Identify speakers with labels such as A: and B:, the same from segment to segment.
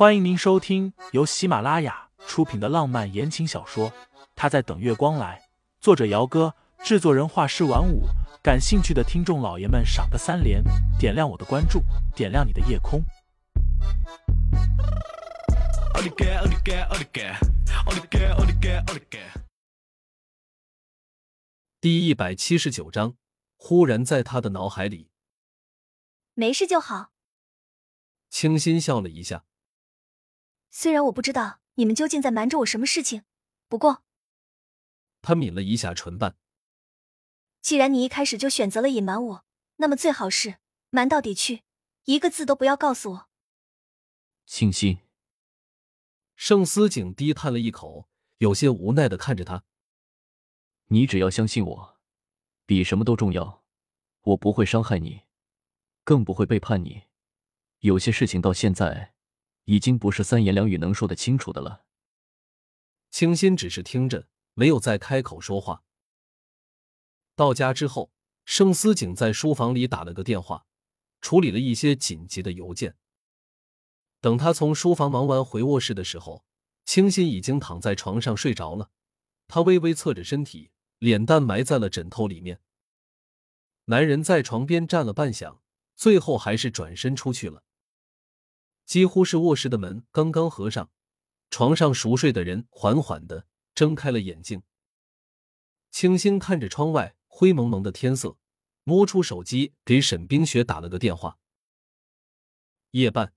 A: 欢迎您收听由喜马拉雅出品的浪漫言情小说《他在等月光来》，作者：姚哥，制作人：画师晚舞。感兴趣的听众老爷们，赏个三连，点亮我的关注，点亮你的夜空。
B: 第一百七十九章，忽然在他的脑海里，
C: 没事就好。
B: 清新笑了一下。
C: 虽然我不知道你们究竟在瞒着我什么事情，不过，
B: 他抿了一下唇瓣。
C: 既然你一开始就选择了隐瞒我，那么最好是瞒到底去，一个字都不要告诉我。
D: 清新，
B: 盛思景低叹了一口，有些无奈的看着他。
D: 你只要相信我，比什么都重要。我不会伤害你，更不会背叛你。有些事情到现在。已经不是三言两语能说得清楚的了。
B: 清新只是听着，没有再开口说话。到家之后，盛思景在书房里打了个电话，处理了一些紧急的邮件。等他从书房忙完回卧室的时候，清新已经躺在床上睡着了。他微微侧着身体，脸蛋埋在了枕头里面。男人在床边站了半晌，最后还是转身出去了。几乎是卧室的门刚刚合上，床上熟睡的人缓缓的睁开了眼睛。清新看着窗外灰蒙蒙的天色，摸出手机给沈冰雪打了个电话。夜半，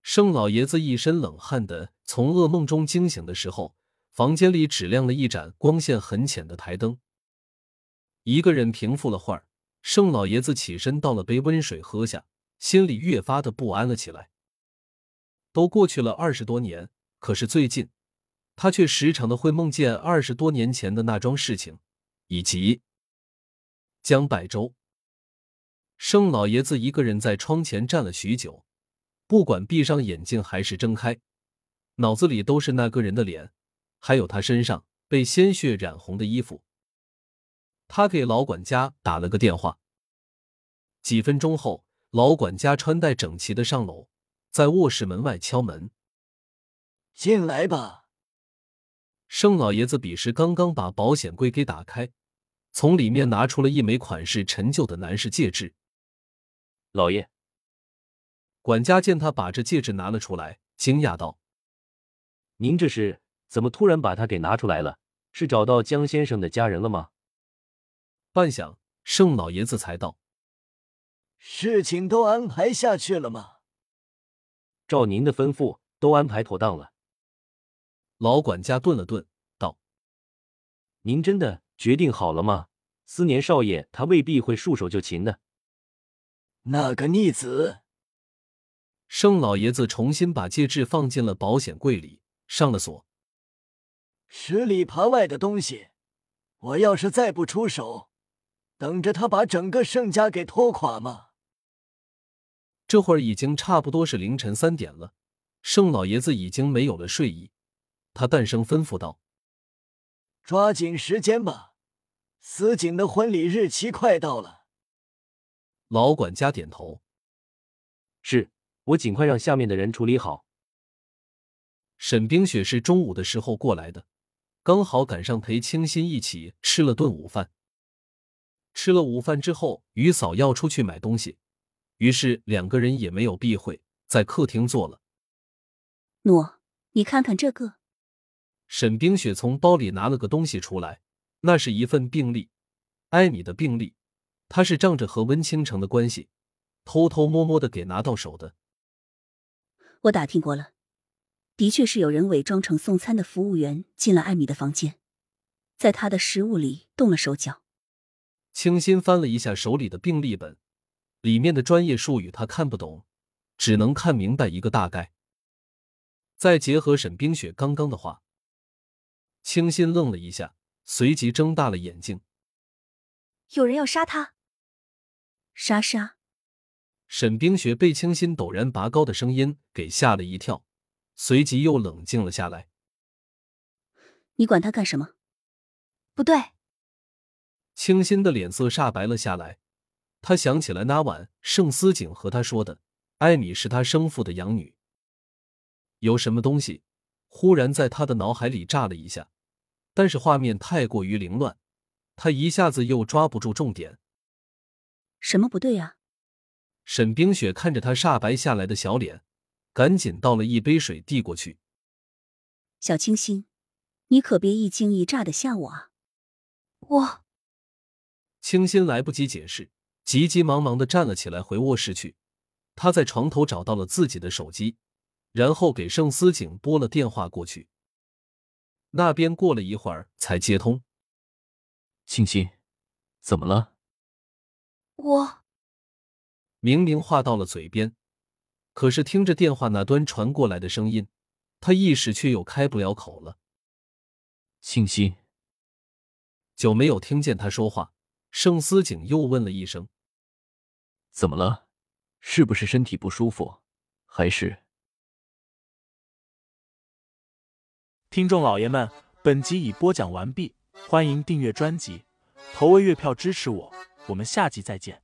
B: 盛老爷子一身冷汗的从噩梦中惊醒的时候，房间里只亮了一盏光线很浅的台灯。一个人平复了会儿，盛老爷子起身倒了杯温水喝下。心里越发的不安了起来。都过去了二十多年，可是最近，他却时常的会梦见二十多年前的那桩事情，以及江百洲。盛老爷子一个人在窗前站了许久，不管闭上眼睛还是睁开，脑子里都是那个人的脸，还有他身上被鲜血染红的衣服。他给老管家打了个电话，几分钟后。老管家穿戴整齐的上楼，在卧室门外敲门：“
E: 进来吧。”
B: 盛老爷子彼时刚刚把保险柜给打开，从里面拿出了一枚款式陈旧的男士戒指。
D: 老爷，
B: 管家见他把这戒指拿了出来，惊讶道：“
D: 您这是怎么突然把它给拿出来了？是找到江先生的家人了吗？”
B: 半晌，盛老爷子才道。
E: 事情都安排下去了吗？
D: 照您的吩咐，都安排妥当了。
B: 老管家顿了顿，道：“
D: 您真的决定好了吗？思年少爷他未必会束手就擒的。”
E: 那个逆子，
B: 盛老爷子重新把戒指放进了保险柜里，上了锁。
E: 十里扒外的东西，我要是再不出手，等着他把整个盛家给拖垮吗？
B: 这会儿已经差不多是凌晨三点了，盛老爷子已经没有了睡意，他淡声吩咐道：“
E: 抓紧时间吧，司景的婚礼日期快到了。”
B: 老管家点头：“
D: 是我尽快让下面的人处理好。”
B: 沈冰雪是中午的时候过来的，刚好赶上陪清新一起吃了顿午饭。吃了午饭之后，于嫂要出去买东西。于是两个人也没有避讳，在客厅坐了。
C: 诺，你看看这个。
B: 沈冰雪从包里拿了个东西出来，那是一份病历，艾米的病历。她是仗着和温倾城的关系，偷偷摸摸的给拿到手的。
F: 我打听过了，的确是有人伪装成送餐的服务员进了艾米的房间，在她的食物里动了手脚。
B: 清新翻了一下手里的病历本。里面的专业术语他看不懂，只能看明白一个大概。再结合沈冰雪刚刚的话，清新愣了一下，随即睁大了眼睛。
C: 有人要杀他？
F: 杀杀！
B: 沈冰雪被清新陡然拔高的声音给吓了一跳，随即又冷静了下来。
F: 你管他干什么？
C: 不对。
B: 清新的脸色煞白了下来。他想起来那晚盛思景和他说的，艾米是他生父的养女。有什么东西忽然在他的脑海里炸了一下，但是画面太过于凌乱，他一下子又抓不住重点。
F: 什么不对啊？
B: 沈冰雪看着他煞白下来的小脸，赶紧倒了一杯水递过去。
F: 小清新，你可别一惊一乍的吓我啊！
C: 我
B: 清新来不及解释，急急忙忙的站了起来，回卧室去。他在床头找到了自己的手机，然后给盛思景拨了电话过去。那边过了一会儿才接通。
D: 清新，怎么了？
C: 我
B: 明明话到了嘴边，可是听着电话那端传过来的声音，他一时却又开不了口了。
D: 清新，
B: 久没有听见他说话，盛思景又问了一声：“
D: 怎么了？是不是身体不舒服？还是……”
A: 听众老爷们，本集已播讲完毕，欢迎订阅专辑，投喂月票支持我，我们下集再见。